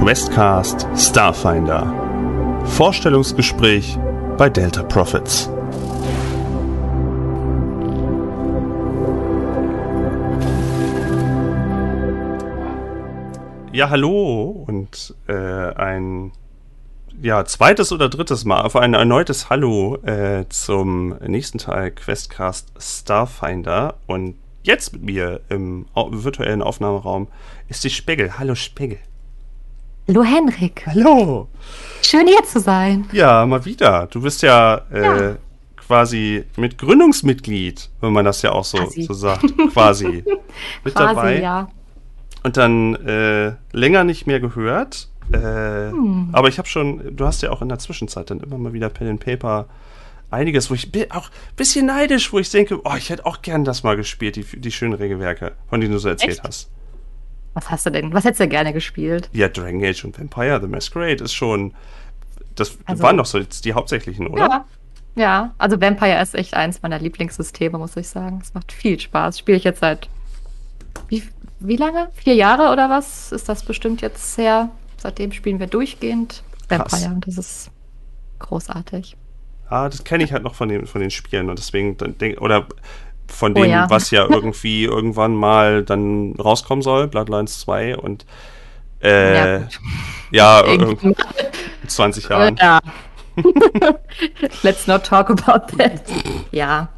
Questcast Starfinder. Vorstellungsgespräch bei Delta Profits. Ja, hallo und äh, ein ja, zweites oder drittes Mal, auf ein erneutes Hallo äh, zum nächsten Teil Questcast Starfinder. Und jetzt mit mir im virtuellen Aufnahmeraum ist die Spegel. Hallo Spegel. Hallo Henrik. Hallo. Schön hier zu sein. Ja, mal wieder. Du bist ja, äh, ja. quasi mit Gründungsmitglied, wenn man das ja auch so, so sagt. Quasi. mit quasi, dabei. Ja. Und dann äh, länger nicht mehr gehört. Äh, hm. Aber ich habe schon, du hast ja auch in der Zwischenzeit dann immer mal wieder Pen and Paper einiges, wo ich bin auch ein bisschen neidisch, wo ich denke, oh, ich hätte auch gern das mal gespielt, die, die schönen Regelwerke, von denen du so erzählt Echt? hast. Was hast du denn? Was hättest du gerne gespielt? Ja, Dragon Age und Vampire the Masquerade ist schon. Das also, waren doch so die hauptsächlichen, oder? Ja. Ja, also Vampire ist echt eins meiner Lieblingssysteme, muss ich sagen. Es macht viel Spaß. Spiele ich jetzt seit wie, wie lange? Vier Jahre oder was? Ist das bestimmt jetzt her? Seitdem spielen wir durchgehend Vampire und das ist großartig. Ah, das kenne ich halt noch von den, von den Spielen und deswegen denk, oder von dem, oh ja. was ja irgendwie irgendwann mal dann rauskommen soll, Bloodlines 2 und äh, ja, ja in 20 Jahren. Ja. Let's not talk about that. Ja,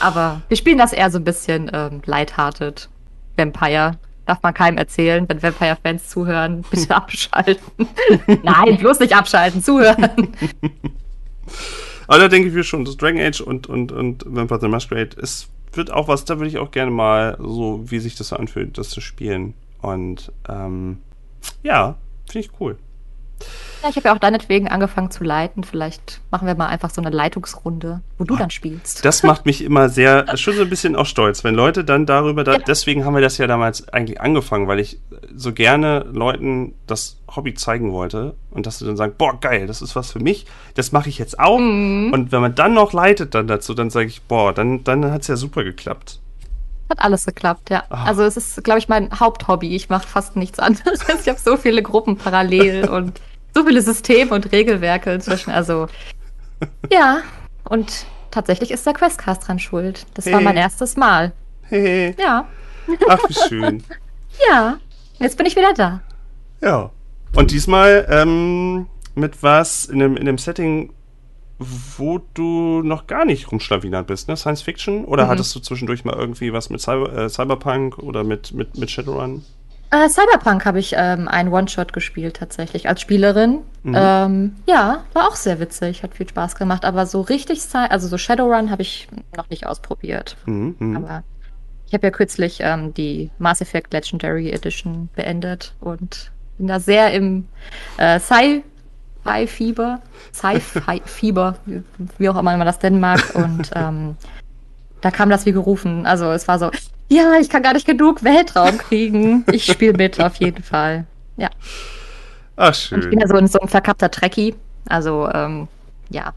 aber wir spielen das eher so ein bisschen ähm, lighthearted. Vampire. Darf man keinem erzählen, wenn Vampire-Fans zuhören, bitte abschalten. Nein, bloß nicht abschalten, zuhören. Aber da denke ich mir schon, das Dragon Age und, und, und Vampire the Masquerade ist wird auch was, da würde ich auch gerne mal so, wie sich das so anfühlt, das zu spielen. Und ähm, ja, finde ich cool. Ja, ich habe ja auch deinetwegen angefangen zu leiten. Vielleicht machen wir mal einfach so eine Leitungsrunde, wo du oh, dann spielst. Das macht mich immer sehr, schon so ein bisschen auch stolz, wenn Leute dann darüber, da, ja. deswegen haben wir das ja damals eigentlich angefangen, weil ich so gerne Leuten das Hobby zeigen wollte und dass sie dann sagen, boah, geil, das ist was für mich, das mache ich jetzt auch. Mhm. Und wenn man dann noch leitet dann dazu, dann sage ich, boah, dann, dann hat es ja super geklappt. Hat alles geklappt, ja. Oh. Also es ist, glaube ich, mein Haupthobby. Ich mache fast nichts anderes. Ich habe so viele Gruppen parallel und so viele Systeme und Regelwerke inzwischen. Also, ja. Und tatsächlich ist der Questcast dran schuld. Das hey. war mein erstes Mal. Hey. Ja. Ach, wie schön. ja. Jetzt bin ich wieder da. Ja. Und diesmal ähm, mit was in dem, in dem Setting, wo du noch gar nicht rumschlawinert bist, ne? Science Fiction? Oder mhm. hattest du zwischendurch mal irgendwie was mit Cyber, äh, Cyberpunk oder mit, mit, mit Shadowrun? Äh, Cyberpunk habe ich ähm, einen One-Shot gespielt tatsächlich als Spielerin. Mhm. Ähm, ja, war auch sehr witzig, hat viel Spaß gemacht. Aber so richtig, also so Shadowrun habe ich noch nicht ausprobiert. Mhm, mhm. Aber ich habe ja kürzlich ähm, die Mass Effect Legendary Edition beendet und bin da sehr im äh, Sci-Fi-Fieber, Sci-Fi-Fieber, wie auch immer man das denn mag. Und ähm, da kam das wie gerufen. Also es war so, ja, ich kann gar nicht genug Weltraum kriegen. Ich spiele mit, auf jeden Fall. Ja. Ach, schön. Und ich bin ja so ein, so ein verkappter Trekkie. Also, ähm, ja.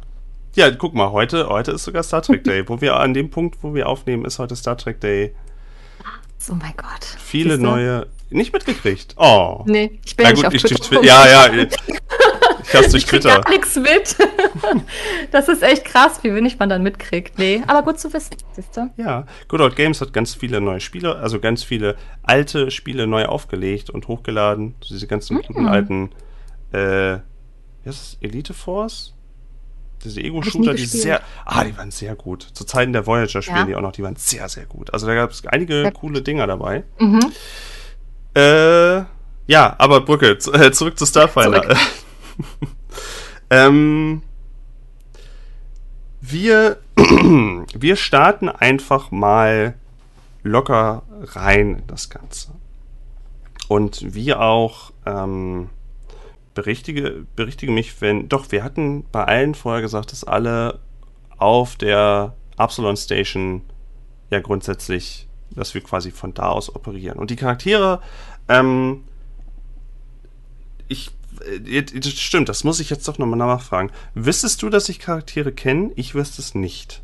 Ja, guck mal, heute, heute ist sogar Star Trek Day. wo wir an dem Punkt, wo wir aufnehmen, ist heute Star Trek Day. Oh mein Gott. Viele neue. Nicht mitgekriegt. Oh. Nee, ich bin ja, nicht gut, auf Twitter. Ja, ja. Ich hab's durch Twitter. gar nichts mit. Das ist echt krass, wie wenig man dann mitkriegt. Nee, aber gut zu wissen, siehst du? Ja, Good Old Games hat ganz viele neue Spiele, also ganz viele alte Spiele neu aufgelegt und hochgeladen. So diese ganzen mhm. guten alten, äh, wie heißt das? Elite Force? Diese Ego-Shooter, die sehr, ah, die waren sehr gut. Zu Zeiten der Voyager spielen ja. die auch noch, die waren sehr, sehr gut. Also da gab es einige ja. coole Dinger dabei. Mhm. Äh, ja, aber Brücke, äh, zurück zu Starfinder. Zurück. ähm, wir, wir starten einfach mal locker rein in das Ganze. Und wie auch, ähm, berichtige, berichtige mich, wenn, doch, wir hatten bei allen vorher gesagt, dass alle auf der Absalon Station ja grundsätzlich, dass wir quasi von da aus operieren. Und die Charaktere, ähm, ich stimmt, das muss ich jetzt doch nochmal nachfragen. Wüsstest du, dass ich Charaktere kenne? Ich wüsste es nicht.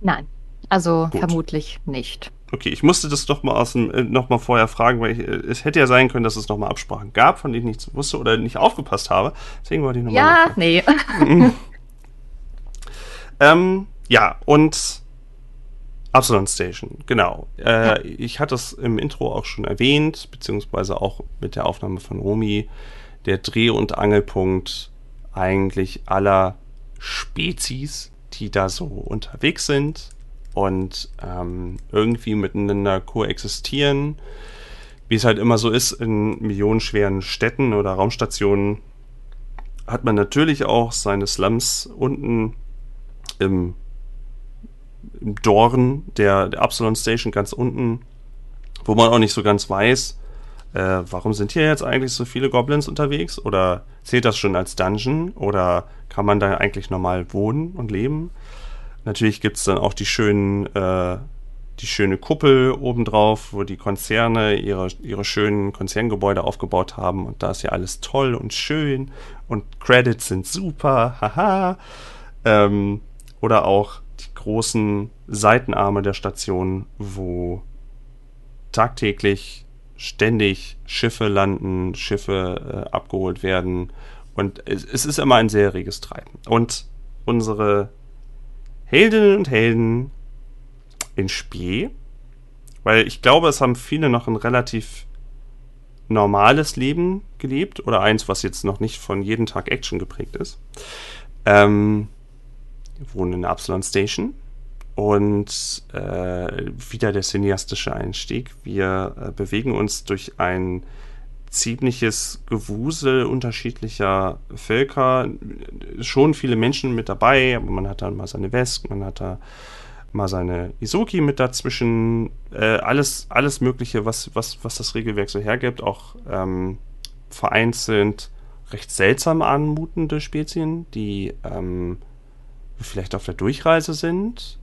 Nein, also Gut. vermutlich nicht. Okay, ich musste das doch mal aus dem, äh, noch mal vorher fragen, weil ich, äh, es hätte ja sein können, dass es noch mal Absprachen gab, von denen ich nichts wusste oder nicht aufgepasst habe. Deswegen wollte ich noch ja, mal. Ja, nee. ähm, ja, und Absalon Station, genau. Äh, ja. Ich hatte es im Intro auch schon erwähnt, beziehungsweise auch mit der Aufnahme von Romy. Der Dreh- und Angelpunkt eigentlich aller Spezies, die da so unterwegs sind und ähm, irgendwie miteinander koexistieren. Wie es halt immer so ist in millionenschweren Städten oder Raumstationen, hat man natürlich auch seine Slums unten im im Dorn der, der Absalon Station ganz unten, wo man auch nicht so ganz weiß, äh, warum sind hier jetzt eigentlich so viele Goblins unterwegs? Oder zählt das schon als Dungeon? Oder kann man da eigentlich normal wohnen und leben? Natürlich gibt es dann auch die schönen, äh, die schöne Kuppel obendrauf, wo die Konzerne ihre, ihre schönen Konzerngebäude aufgebaut haben und da ist ja alles toll und schön und Credits sind super, haha. Ähm, oder auch großen Seitenarme der Station, wo tagtäglich ständig Schiffe landen, Schiffe äh, abgeholt werden. Und es, es, ist immer ein sehr reges Treiben. Und unsere Heldinnen und Helden in Spee, weil ich glaube, es haben viele noch ein relativ normales Leben gelebt oder eins, was jetzt noch nicht von jeden Tag Action geprägt ist. Ähm, wohnen in der Absalon Station und äh, wieder der cineastische Einstieg. Wir äh, bewegen uns durch ein ziemliches Gewusel unterschiedlicher Völker. Schon viele Menschen mit dabei, aber man hat dann mal seine West, man hat da mal seine Isoki mit dazwischen. Äh, alles, alles Mögliche, was, was, was das Regelwerk so hergibt. Auch ähm, vereinzelt recht seltsam anmutende Spezien, die ähm, vielleicht auf der Durchreise sind.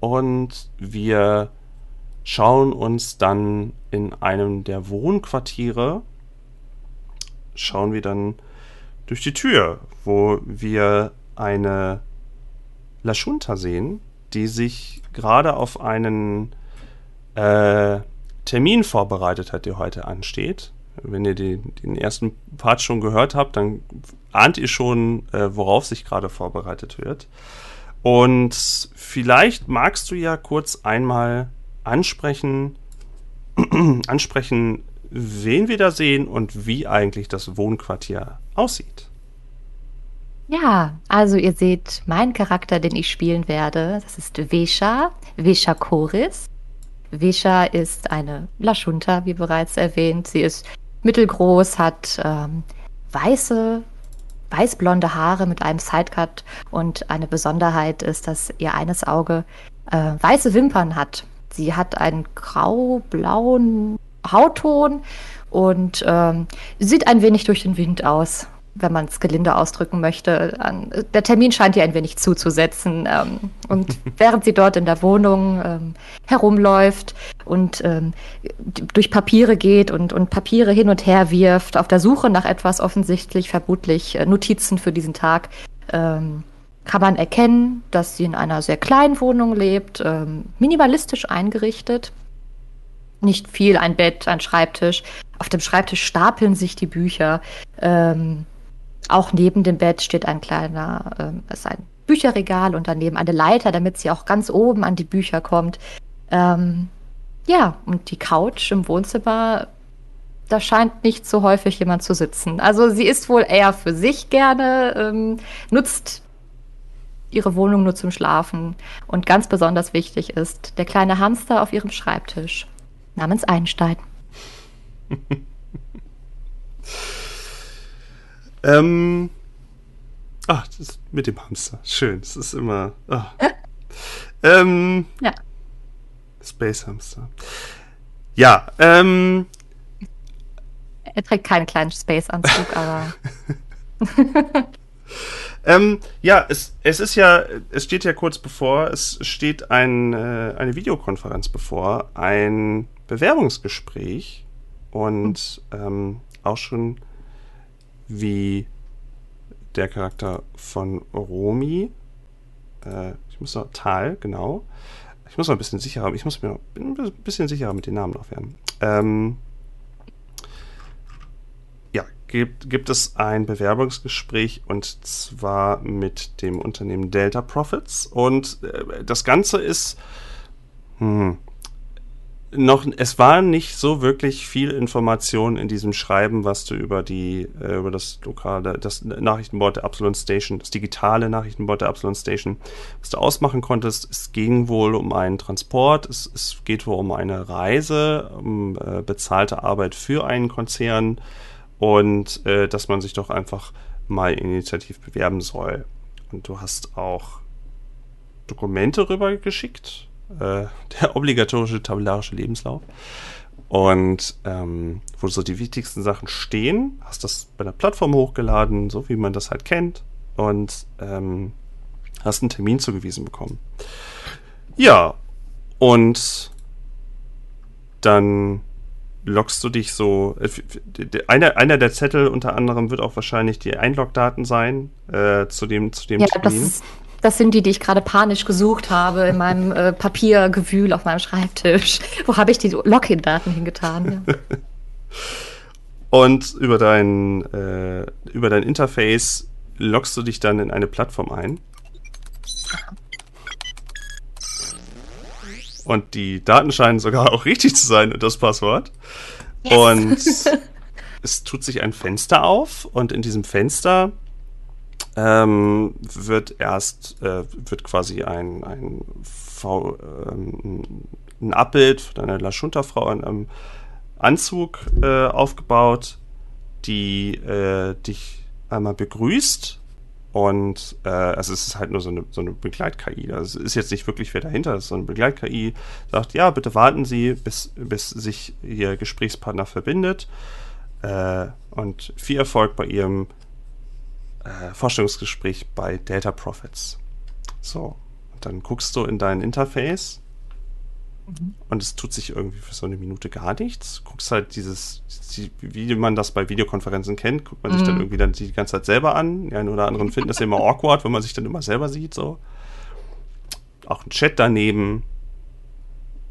Und wir schauen uns dann in einem der Wohnquartiere, schauen wir dann durch die Tür, wo wir eine Lashunta sehen, die sich gerade auf einen äh, Termin vorbereitet hat, der heute ansteht. Wenn ihr den, den, ersten Part schon gehört habt, dann ahnt ihr schon, äh, worauf sich gerade vorbereitet wird. Und vielleicht magst du ja kurz einmal ansprechen, ansprechen, wen wir da sehen und wie eigentlich das Wohnquartier aussieht. Ja, also ihr seht meinen Charakter, den ich spielen werde. Das ist Vesha, Vesha Choris. Vesha ist eine Lashunta, wie bereits erwähnt. Sie ist mittelgroß, hat ähm, weiße, weißblonde Haare mit einem Sidecut und eine Besonderheit ist, dass ihr eines Auge äh, weiße Wimpern hat. Sie hat einen grau-blauen Hautton und ähm, sieht ein wenig durch den Wind aus wenn man es gelinde ausdrücken möchte. Der Termin scheint ihr ein wenig zuzusetzen. Ähm, und während sie dort in der Wohnung ähm, herumläuft und ähm, durch Papiere geht und, und Papiere hin und her wirft, auf der Suche nach etwas offensichtlich, vermutlich äh, Notizen für diesen Tag, ähm, kann man erkennen, dass sie in einer sehr kleinen Wohnung lebt, ähm, minimalistisch eingerichtet. Nicht viel, ein Bett, ein Schreibtisch. Auf dem Schreibtisch stapeln sich die Bücher. Ähm, auch neben dem Bett steht ein kleiner, äh, ist ein Bücherregal und daneben eine Leiter, damit sie auch ganz oben an die Bücher kommt. Ähm, ja, und die Couch im Wohnzimmer, da scheint nicht so häufig jemand zu sitzen. Also sie ist wohl eher für sich gerne, ähm, nutzt ihre Wohnung nur zum Schlafen. Und ganz besonders wichtig ist der kleine Hamster auf ihrem Schreibtisch namens Einstein. Ähm. Ach, das mit dem Hamster. Schön. Das ist immer. Ah. ähm. Ja. Space Hamster. Ja, ähm. Er trägt keinen kleinen Space-Anzug, aber. ähm, ja, es, es ist ja, es steht ja kurz bevor, es steht ein, äh, eine Videokonferenz bevor, ein Bewerbungsgespräch und ähm, auch schon wie der Charakter von Romy, äh, ich muss noch, Tal, genau, ich muss mal ein bisschen sicherer, ich muss mir noch ein bisschen sicherer mit den Namen noch werden. Ähm, ja, gibt, gibt es ein Bewerbungsgespräch und zwar mit dem Unternehmen Delta Profits. Und äh, das Ganze ist, hm, noch, es war nicht so wirklich viel Information in diesem Schreiben, was du über die, äh, über das lokale, das Nachrichtenboard der Absalon Station, das digitale Nachrichtenboard der Absalon Station, was du ausmachen konntest. Es ging wohl um einen Transport, es, es geht wohl um eine Reise, um äh, bezahlte Arbeit für einen Konzern und äh, dass man sich doch einfach mal initiativ bewerben soll. Und du hast auch Dokumente rübergeschickt äh, der obligatorische tabellarische Lebenslauf. Und ähm, wo so die wichtigsten Sachen stehen, hast das bei der Plattform hochgeladen, so wie man das halt kennt, und ähm, hast einen Termin zugewiesen bekommen. Ja, und dann loggst du dich so. Äh, einer, einer der Zettel unter anderem wird auch wahrscheinlich die Einlogdaten sein äh, zu dem, zu dem ja, Termin. Das ist, das sind die, die ich gerade panisch gesucht habe in meinem äh, Papiergewühl auf meinem Schreibtisch. Wo habe ich die Login-Daten hingetan? Ja. Und über dein, äh, über dein Interface loggst du dich dann in eine Plattform ein. Und die Daten scheinen sogar auch richtig zu sein und das Passwort. Yes. Und es tut sich ein Fenster auf und in diesem Fenster ähm, wird erst, äh, wird quasi ein, ein, v, ähm, ein Abbild von einer Laschunterfrau in einem Anzug äh, aufgebaut, die äh, dich einmal begrüßt. Und äh, also es ist halt nur so eine, so eine Begleit-KI. Also es ist jetzt nicht wirklich wer dahinter ist, so eine Begleit-KI sagt, ja, bitte warten Sie, bis, bis sich Ihr Gesprächspartner verbindet. Äh, und viel Erfolg bei Ihrem äh, Vorstellungsgespräch bei Data Profits. So, dann guckst du in dein Interface mhm. und es tut sich irgendwie für so eine Minute gar nichts. Guckst halt dieses, wie man das bei Videokonferenzen kennt, guckt man mhm. sich dann mhm. irgendwie dann die ganze Zeit selber an. Die einen oder anderen finden das immer awkward, wenn man sich dann immer selber sieht, so. Auch ein Chat daneben.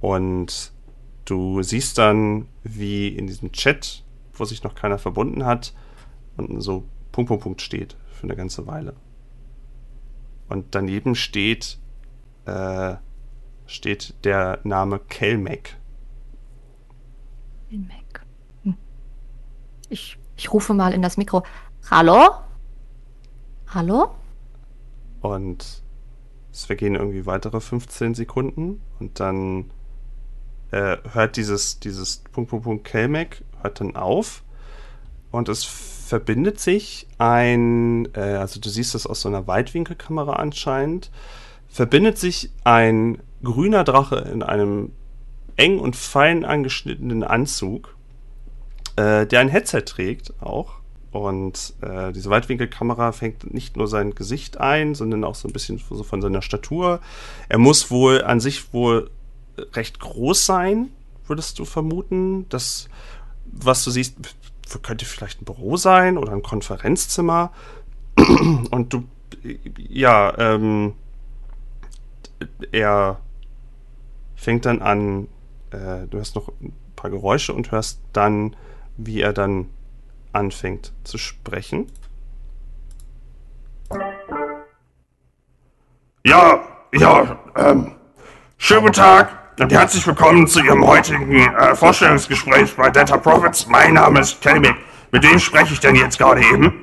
Und du siehst dann, wie in diesem Chat, wo sich noch keiner verbunden hat, unten so Punkt, Punkt, Punkt steht für eine ganze Weile. Und daneben steht, äh, steht der Name Kelmec. Kelmec. Hm. Ich, ich rufe mal in das Mikro. Hallo? Hallo? Und es vergehen irgendwie weitere 15 Sekunden und dann äh, hört dieses, dieses Punkt, Punkt, Punkt Kelmec hört dann auf und es verbindet sich ein, äh, also du siehst das aus so einer Weitwinkelkamera anscheinend, verbindet sich ein grüner Drache in einem eng und fein angeschnittenen Anzug, äh, der ein Headset trägt auch. Und äh, diese Weitwinkelkamera fängt nicht nur sein Gesicht ein, sondern auch so ein bisschen so von seiner Statur. Er muss wohl an sich wohl recht groß sein, würdest du vermuten. Das, was du siehst, könnte vielleicht ein Büro sein oder ein Konferenzzimmer. Und du, ja, ähm, er fängt dann an, äh, du hörst noch ein paar Geräusche und hörst dann, wie er dann anfängt zu sprechen. Ja, ja, ähm, schönen guten Tag herzlich willkommen zu Ihrem heutigen äh, Vorstellungsgespräch bei Data Profits. Mein Name ist Kelmick. Mit wem spreche ich denn jetzt gerade eben?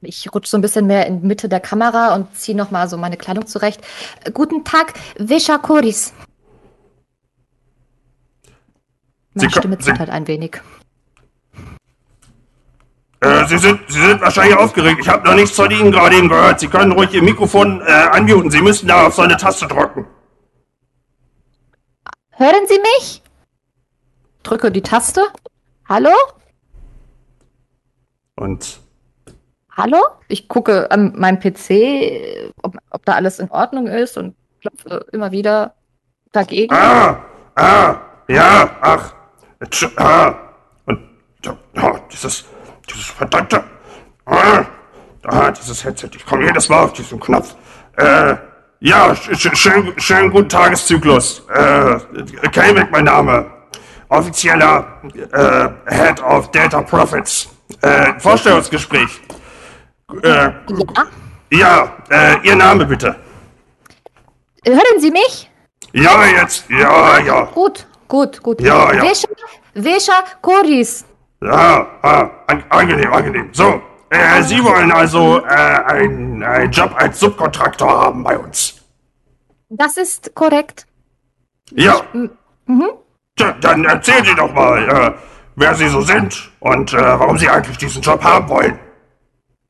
Ich rutsche so ein bisschen mehr in Mitte der Kamera und ziehe nochmal so meine Kleidung zurecht. Äh, guten Tag, Vesha Koris. Meine Stimme zittert ein wenig. Äh, Sie, sind, Sie sind wahrscheinlich aufgeregt. Ich habe noch nichts von Ihnen gerade eben gehört. Sie können ruhig Ihr Mikrofon äh, unmuten. Sie müssen da auf so eine Taste drücken. Hören Sie mich? Drücke die Taste. Hallo? Und? Hallo? Ich gucke an meinem PC, ob, ob da alles in Ordnung ist und klopfe immer wieder dagegen. Ah, ah, ja, ach, ah, und oh, dieses, dieses verdammte, ah, ah, dieses Headset, ich komme jedes Mal auf diesen Knopf. Äh, ja, sch schön, schönen guten Tageszyklus. Äh, Kelbeck mein Name. Offizieller äh, Head of Data Profits. Äh, Vorstellungsgespräch. Äh, Ja. ja, äh, Ihr Name bitte. Hören Sie mich? Ja, jetzt, ja, ja. Gut, gut, gut. Ja, ja. Vesha, Vesha Koris. Ja, ah, an, angenehm, angenehm. So, äh, Sie wollen also äh, einen, einen Job als Subkontraktor haben bei uns. Das ist korrekt. Ja. Tja, dann erzählen Sie doch mal, äh, wer Sie so sind und äh, warum Sie eigentlich diesen Job haben wollen.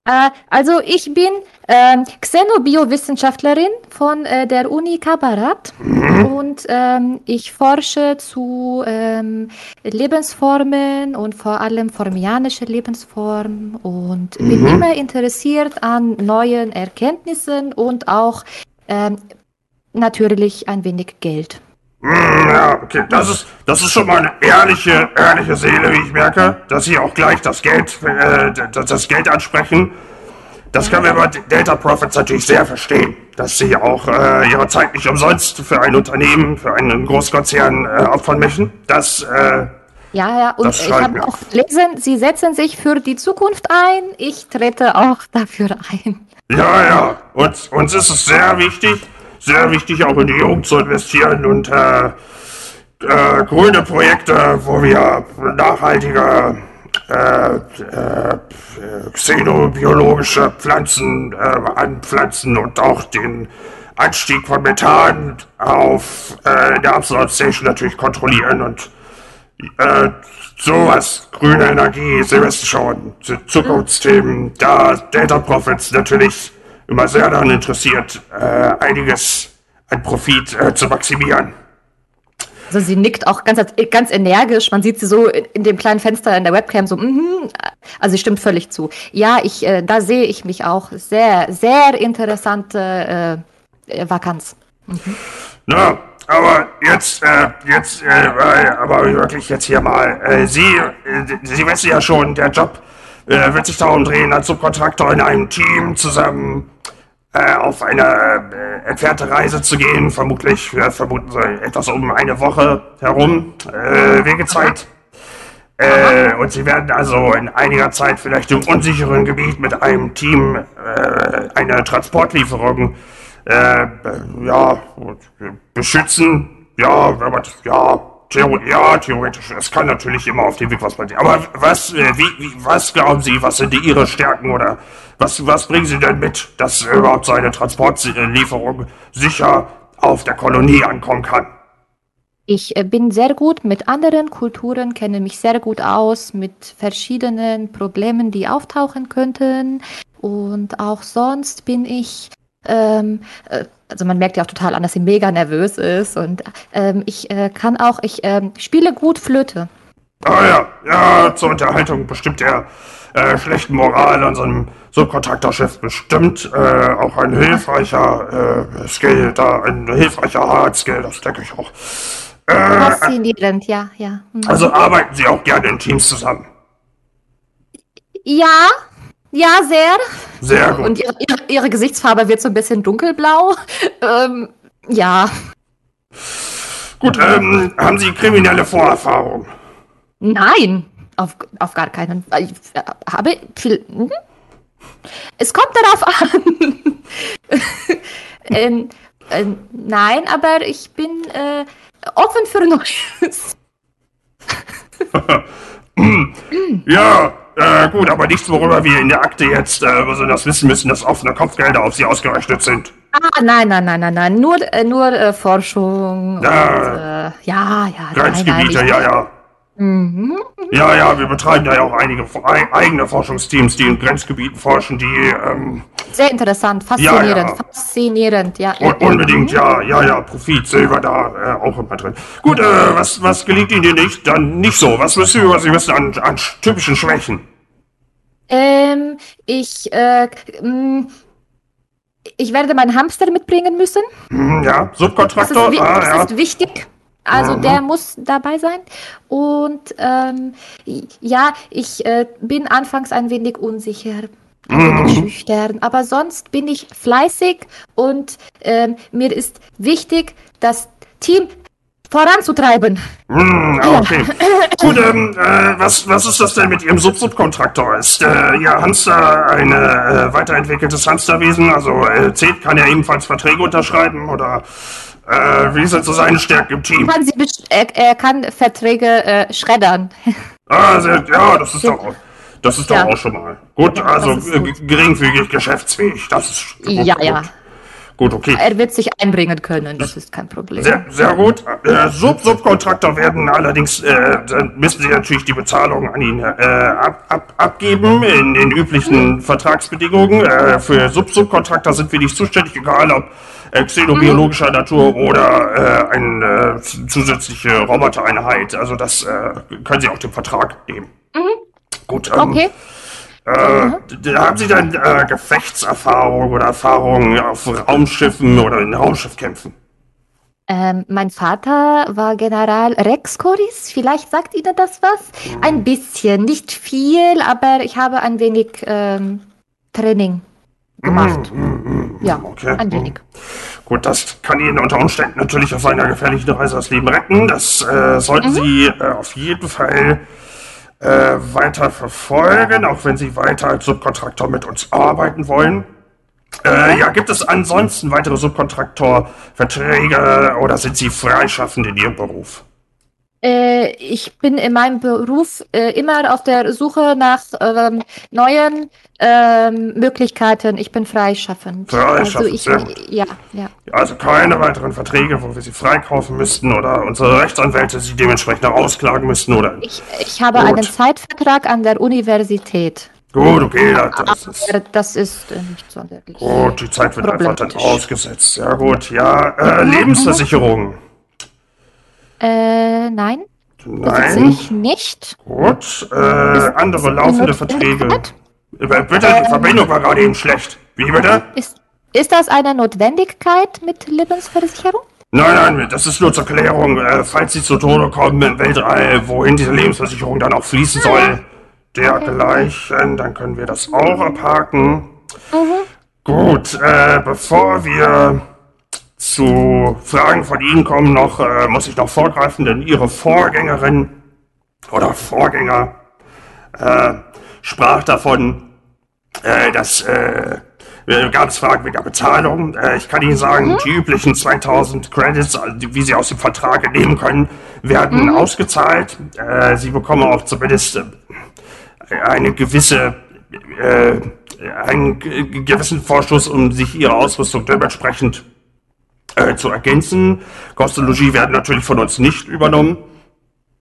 Äh, also ich bin ähm, Xenobiowissenschaftlerin von äh, der Uni Kabarat. Und ähm, ich forsche zu ähm, Lebensformen und vor allem formianische Lebensformen. Und bin immer interessiert an neuen Erkenntnissen und auch ähm, natürlich ein wenig Geld. Hm, ja, okay, das ist, das ist schon mal eine ehrliche, ehrliche Seele, wie ich merke, dass Sie auch gleich das Geld, äh, das, Geld ansprechen. Das können wir bei Data Profits natürlich sehr verstehen, dass Sie auch äh, Ihre Zeit nicht umsonst für ein Unternehmen, für einen Großkonzern äh, opfern möchten. Das, äh, Ja, ja, und ich habe auch gelesen, Sie setzen sich für die Zukunft ein. Ich trete auch dafür ein. Ja, ja. Und uns ist es sehr wichtig, sehr wichtig auch in die Jugend zu investieren und äh, äh, grüne Projekte, wo wir nachhaltige äh, äh, xenobiologische Pflanzen äh, anpflanzen und auch den Anstieg von Methan auf äh, der Station natürlich kontrollieren und äh, sowas, grüne Energie, Silvesterschauen, Zu- Zukunftsthemen, da Data Profits natürlich immer sehr daran interessiert, äh, einiges an Profit äh, zu maximieren. Also sie nickt auch ganz, ganz energisch. Man sieht sie so in, dem kleinen Fenster in der Webcam so, mhm. Also sie stimmt völlig zu. Ja, ich, äh, da sehe ich mich auch. Sehr, sehr interessante äh, Vakanz. Na, aber jetzt, äh, jetzt, äh, äh, aber wirklich jetzt hier mal, äh, Sie, äh, Sie wissen ja schon, der Job wird sich darum drehen, als Subkontraktor in einem Team zusammen äh, auf eine äh, entfernte Reise zu gehen, vermutlich, wir vermuten so etwas um eine Woche herum, äh, Wegezeit. Äh, und sie werden also in einiger Zeit vielleicht im unsicheren Gebiet mit einem Team äh, eine Transportlieferung äh, ja, beschützen. Ja, wenn man, ja, Theo ja, theoretisch, es kann natürlich immer auf dem Weg was passieren. Aber was, äh, wie, wie, was glauben Sie, was sind Ihre Stärken oder was, was bringen Sie denn mit, dass überhaupt so eine Transportlieferung sicher auf der Kolonie ankommen kann? Ich äh, bin sehr gut mit anderen Kulturen, kenne mich sehr gut aus mit verschiedenen Problemen, die auftauchen könnten. Und auch sonst bin ich, ähm, äh, also man merkt ja auch total an, dass sie mega nervös ist. Und ähm, ich äh, kann auch, ich ähm, spiele gut Flöte. Ah ja, ja, zur Unterhaltung bestimmt der äh, schlechten Moral an so einem Subkontraktorschiff bestimmt äh, auch ein hilfreicher äh, Skill, da ein hilfreicher Hard Skill, das denke ich auch. Äh, Faszinierend, ja, ja. Hm. also arbeiten Sie auch gerne in Teams zusammen. Ja, ja, sehr. Sehr gut. Und ihre, ihre, ihre Gesichtsfarbe wird so ein bisschen dunkelblau. Ähm, ja. Gut, ähm, haben Sie kriminelle Vorerfahrung? Nein, auf, auf gar keinen Fall. Ich äh, habe viel. hm? Es kommt darauf an. ähm, ähm, nein, aber ich bin äh, offen für Neues. Ja, äh, gut, aber nichts, worüber wir in der Akte jetzt äh, besonders wissen müssen, dass offene Kopfgelder auf Sie ausgerechnet sind. Ah, nein, nein, nein, nein, nein. Nur, äh, nur äh, Forschung. Ja. Und, äh, ja, ja. Nein, nein, Grenzgebiete, ja, ja. Mhm. Ja, ja, wir betreiben da ja auch einige ei- eigene Forschungsteams, die in Grenzgebieten forschen, die ähm, Sehr interessant, faszinierend, ja. faszinierend, ja. un unbedingt, ja, ja, ja, Profit, Silber da äh, auch immer drin. Gut, äh, was, was gelingt Ihnen nicht? Dann nicht so. Was müssen wir über Sie wissen an, an sch- typischen Schwächen? Ähm, ich, äh, ich werde meinen Hamster mitbringen müssen. Hm, ja, Das ist, Subkontraktor? Ah, das ja. ist wichtig. Also der muss dabei sein. Und ähm, ja, ich äh, bin anfangs ein wenig unsicher. ein wenig schüchtern, aber sonst bin ich fleißig und ähm, mir ist wichtig, das Team voranzutreiben. Hm, okay. Gut, ähm, äh, was, was ist das denn mit Ihrem Sub-Subkontraktor? Ist äh, Ihr Hamster ein äh, weiterentwickeltes Hamsterwesen? Also äh, zählt, kann er ebenfalls Verträge unterschreiben oder äh, wie sind so seine Stärken im Team? Kann er, er kann Verträge äh, schreddern. Ah, sehr, ja, das ist doch, das ist doch Ja. auch schon mal. Gut, Ja, also äh, gut. geringfügig geschäftsfähig. Das ist gut. Ja, gut. ja. Gut, okay. Er wird sich einbringen können, das ist kein Problem. Sehr, sehr gut. Äh, Sub-Subkontraktor werden allerdings, äh, dann müssen Sie natürlich die Bezahlung an ihn äh, ab, ab, abgeben in den üblichen Vertragsbedingungen. Äh, für Sub-Subkontraktor sind wir nicht zuständig, egal ob äh, xenobiologischer Natur oder äh, eine zusätzliche Robotereinheit. Also das können Sie auch dem Vertrag nehmen. Gut, ähm, Okay. Äh, haben Sie dann äh, Gefechtserfahrung oder Erfahrungen auf Raumschiffen oder in Raumschiffkämpfen? Ähm, mein Vater war General Rex Coris. Vielleicht sagt Ihnen das was? Ein bisschen, nicht viel, aber ich habe ein wenig ähm, Training gemacht. Ja, okay. ein wenig. Gut, das kann Ihnen unter Umständen natürlich auf einer gefährlichen Reise das Leben retten. Das äh, sollten Sie äh, auf jeden Fall äh, weiter verfolgen, auch wenn Sie weiter als Subkontraktor mit uns arbeiten wollen. Äh, ja, gibt es ansonsten weitere Subkontraktorverträge oder sind Sie freischaffend in Ihrem Beruf? Äh, ich bin in meinem Beruf äh, immer auf der Suche nach ähm, neuen ähm, Möglichkeiten. Ich bin freischaffend. Freischaffend, Also ich, ja, ja. Also keine weiteren Verträge, wo wir Sie freikaufen müssten oder unsere Rechtsanwälte Sie dementsprechend ausklagen müssten oder... Ich, ich habe Gut. einen Zeitvertrag an der Universität. Gut, okay, das ist... Das ist äh, nicht sonderlich. Gut, die Zeit wird einfach dann ausgesetzt. Ja gut, ja. Äh, Lebensversicherung. Äh, nein, Nein. ich nicht. Gut. Äh, andere laufende Verträge. Äh, Bitte, die Verbindung war gerade eben schlecht. Wie bitte? Ist, ist das eine Notwendigkeit mit Lebensversicherung? Nein, nein, das ist nur zur Klärung. Äh, falls Sie zu Tode kommen im Weltall, wohin diese Lebensversicherung dann auch fließen soll, dergleichen, dann können wir das auch abhaken. Gut, äh, bevor wir zu Fragen von Ihnen kommen, noch äh, muss ich noch vorgreifen, denn Ihre Vorgängerin oder Vorgänger äh, sprach davon, äh, dass äh, gab es Fragen wegen der Bezahlung. Äh, ich kann Ihnen sagen, die üblichen 2000 Credits, also wie Sie aus dem Vertrag entnehmen können, werden ausgezahlt. Äh, Sie bekommen auch zumindest äh, eine gewisse äh, einen gewissen Vorschuss, um sich ihre Ausrüstung dementsprechend äh, zu ergänzen. Logis werden natürlich von uns nicht übernommen.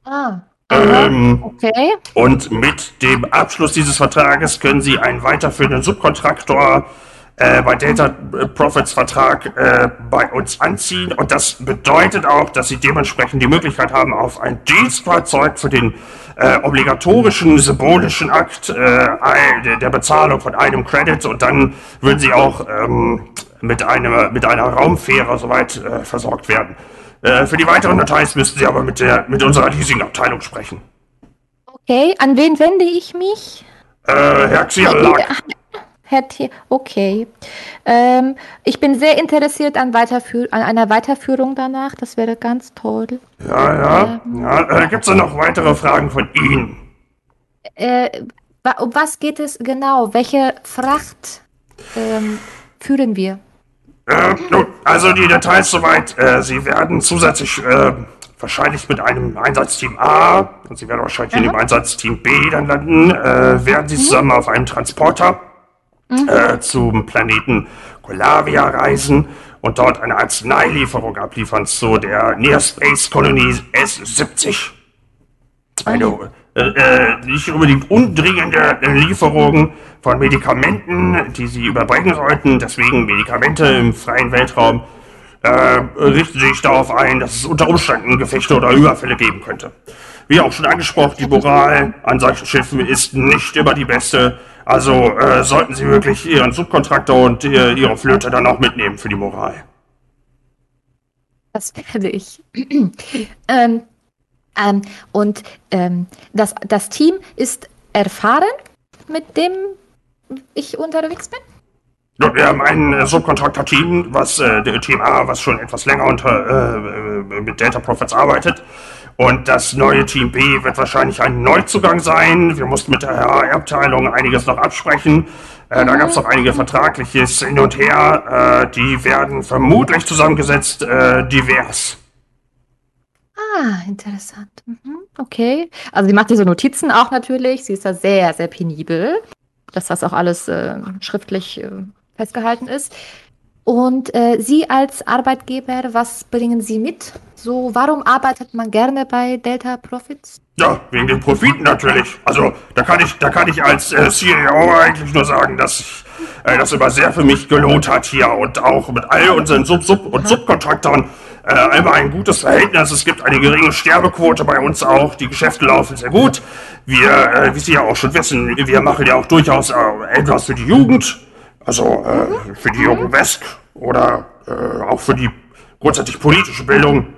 Ah, Ähm, okay. und mit dem Abschluss dieses Vertrages können Sie einen weiterführenden Subkontraktor äh, bei Data Profits Vertrag äh, bei uns anziehen. Und das bedeutet auch, dass Sie dementsprechend die Möglichkeit haben, auf ein Dienstfahrzeug für den äh, obligatorischen symbolischen Akt äh, der- Bezahlung von einem Credit und dann würden Sie auch ähm, mit, einer, mit einer Raumfähre soweit äh, versorgt werden. Äh, für die weiteren Details müssten Sie aber mit, der, mit unserer Leasing-Abteilung sprechen. Okay, an wen wende ich mich? Äh, Herr Xialak. T. Okay. Ähm, ich bin sehr interessiert an, Weiterführ an einer Weiterführung danach. Das wäre ganz toll. Ja, ja. ja äh, Gibt es noch weitere Fragen von Ihnen? Äh, um was geht es genau? Welche Fracht ähm, führen wir? Äh, nun, also die Details soweit. Äh, Sie werden zusätzlich äh, wahrscheinlich mit einem Einsatzteam A und Sie werden wahrscheinlich in dem Einsatzteam B dann landen. Äh, werden Sie zusammen auf einem Transporter äh, zum Planeten Colavia reisen und dort eine Arzneilieferung abliefern zu der Near Space Kolonie S70. Eine äh, äh, nicht unbedingt undringende Lieferung von Medikamenten, die sie überbringen sollten. Deswegen Medikamente im freien Weltraum. Äh, richten sich darauf ein, dass es unter Umständen Gefechte oder Überfälle geben könnte. Wie auch schon angesprochen, die Moral an solchen Schiffen ist nicht immer die beste. Also äh, sollten Sie wirklich Ihren Subkontraktor und äh, Ihre Flöte dann auch mitnehmen für die Moral. Das werde ich. ähm, ähm, und ähm, das, das Team ist erfahren mit dem ich unterwegs bin? Wir haben ein äh, Subkontraktor-Team, was äh, Team A, was schon etwas länger unter, äh, äh, mit Data Profits arbeitet. Und das neue Team B wird wahrscheinlich ein Neuzugang sein. Wir mussten mit der HR-Abteilung einiges noch absprechen. Äh, da gab es noch einige Vertragliches hin und her. Äh, die werden vermutlich zusammengesetzt äh, divers. Ah, interessant. Mhm, okay. Also sie macht diese Notizen auch natürlich. Sie ist da sehr, sehr penibel, dass das auch alles äh, schriftlich äh, festgehalten ist. Und äh, Sie als Arbeitgeber, was bringen Sie mit? So, warum arbeitet man gerne bei Delta Profits? Ja, wegen den Profiten natürlich. Also da kann ich, da kann ich als äh, CEO eigentlich nur sagen, dass äh, das immer sehr für mich gelohnt hat hier und auch mit all unseren Sub, Sub und Subkontraktoren äh, einmal ein gutes Verhältnis. Es gibt eine geringe Sterbequote bei uns auch. Die Geschäfte laufen sehr gut. Wir, äh, wie Sie ja auch schon wissen, wir machen ja auch durchaus äh, etwas für die Jugend. Also äh, für die jungen West oder äh, auch für die grundsätzlich politische Bildung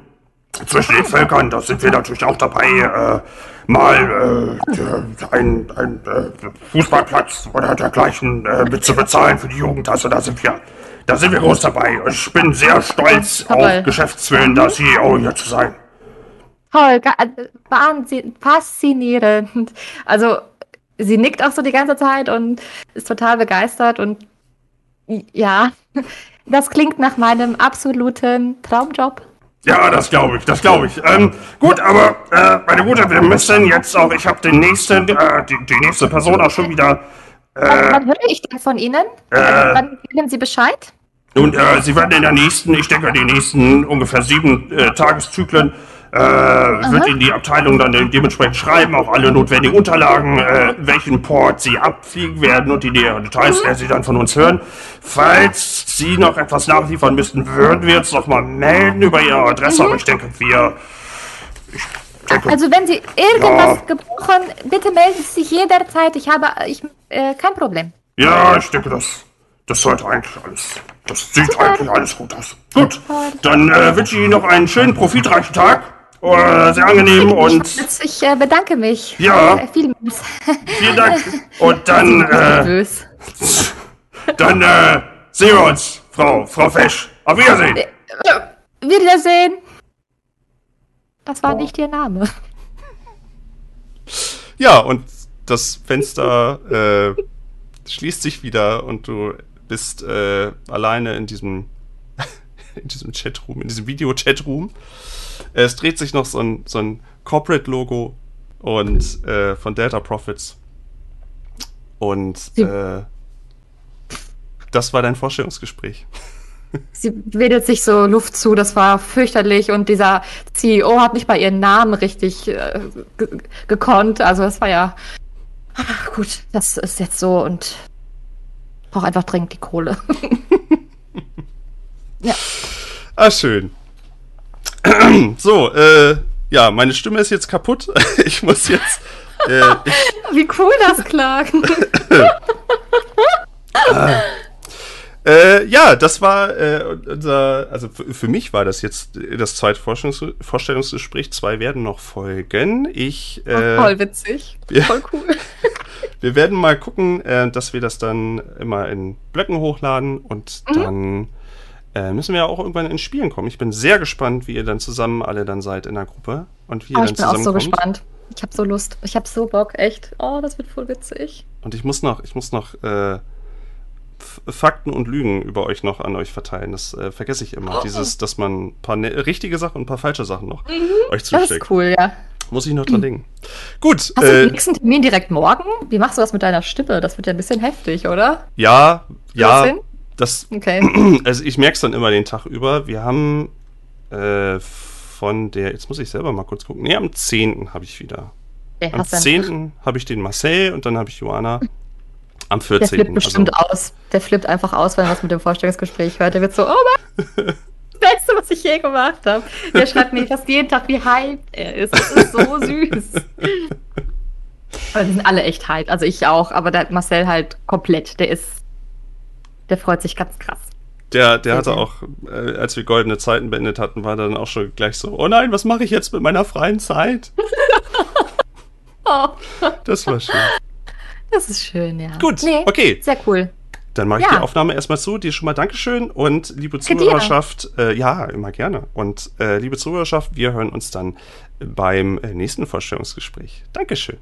zwischen den Völkern, da sind wir natürlich auch dabei, äh, mal äh, ein, ein äh, Fußballplatz oder dergleichen äh, mit zu bezahlen für die Jugend. Also da sind wir, da sind wir groß dabei. Ich bin sehr stolz, Toll. auch Geschäftswillen, da CEO hier zu sein. Toll, äh, Wahnsinn, faszinierend. Also sie nickt auch so die ganze Zeit und ist total begeistert und ja, das klingt nach meinem absoluten Traumjob. Ja, das glaube ich, das glaube ich. Ähm, gut, aber äh, meine Gute, wir müssen jetzt auch, ich habe den nächsten, äh, die, die nächste Person auch schon wieder. Wann, wann höre ich denn von Ihnen? Also, wann geben Sie Bescheid? Und äh, Sie werden in der nächsten, ich denke, die nächsten ungefähr sieben äh, Tageszyklen, äh, wird Ihnen die Abteilung dann de- dementsprechend schreiben, auch alle notwendigen Unterlagen, äh, welchen Port Sie abfliegen werden und die näheren Details werden Sie dann von uns hören. Falls Sie noch etwas nachliefern müssten, würden wir uns noch mal melden über Ihre Adresse, aber ich denke, wir... Ich denke, Also wenn Sie irgendwas Ja. gebrauchen, bitte melden Sie sich jederzeit. Ich habe ich, äh, kein Problem. Ja, ich denke, das, das sollte eigentlich alles. Das sieht eigentlich alles gut aus. Gut, dann äh, wünsche ich Ihnen noch einen schönen, profitreichen Tag. Äh, sehr angenehm und Ich äh, bedanke mich. Ja. Äh, vielmals. vielen Dank. Und dann, äh, Nervös. dann äh, sehen wir uns, Frau, Frau Fesch. Auf Wiedersehen. Wiedersehen. Das war nicht Ihr Name. Ja, und das Fenster äh, schließt sich wieder und du bist äh, alleine in diesem, in diesem Chatroom, in diesem Video-Chatroom. Es dreht sich noch so ein, so ein Corporate-Logo und äh, von Delta Profits. Und äh, das war dein Vorstellungsgespräch. Sie wedelt sich so Luft zu, das war fürchterlich und dieser CEO hat nicht mal ihren Namen richtig äh, ge gekonnt. Also das war ja Ah, gut, das ist jetzt so und brauche einfach dringend die Kohle. ja. Ah, schön. so, äh, ja, meine Stimme ist jetzt kaputt. ich muss jetzt. Äh, ich, Wie cool das klang. Äh, ja, das war äh, unser, also für, mich war das jetzt das zweite Forschungs Vorstellungsgespräch. Zwei werden noch folgen. Ich, äh, Voll witzig. ja. Voll cool. wir werden mal gucken, äh, dass wir das dann immer in Blöcken hochladen und Mhm. dann äh, müssen wir auch irgendwann ins Spielen kommen. Ich bin sehr gespannt, wie ihr dann zusammen alle dann seid in der Gruppe und wie ihr Oh, dann ich bin auch so gespannt. Ich habe so Lust. Ich habe so Bock, echt. Oh, das wird voll witzig. Und ich muss noch, ich muss noch äh, Fakten und Lügen über euch noch an euch verteilen. Das äh, vergesse ich immer. Dieses, dass man ein paar ne richtige Sachen und ein paar falsche Sachen noch euch Mhm. Das zusteckt. ist cool, ja. Muss ich noch dran denken. Gut, Hast du den äh, nächsten Termin direkt morgen? Wie machst du das mit deiner Stimme? Das wird ja ein bisschen heftig, oder? ja, ja? Das, Okay. also ich merke es dann immer den Tag über. Wir haben äh, von der, jetzt muss ich selber mal kurz gucken. Nee, am 10. habe ich wieder. Der, Am hast dann- 10. habe ich den Marcel und dann habe ich Joana. Am der 14. flippt bestimmt also, aus. Der flippt einfach aus, wenn er was mit dem Vorstellungsgespräch hört. Der wird so, oh Mann, das Beste, was ich je gemacht habe. Der schreibt mir fast jeden Tag, wie hyped er ist. Das ist so süß. Aber die sind alle echt hyped. Also ich auch, aber der Marcel halt komplett. Der ist, der freut sich ganz krass. Der, der hatte auch, äh, als wir goldene Zeiten beendet hatten, war dann auch schon gleich so, oh nein, was mache ich jetzt mit meiner freien Zeit? Oh, Das war schön. Das ist schön, ja. Gut, okay. Sehr cool. Dann mache ich Ja. die Aufnahme erstmal zu. Dir schon mal Dankeschön und liebe. Zuhörerschaft, äh, ja, immer gerne. Und äh, liebe Zuhörerschaft, wir hören uns dann beim äh, nächsten Vorstellungsgespräch. Dankeschön.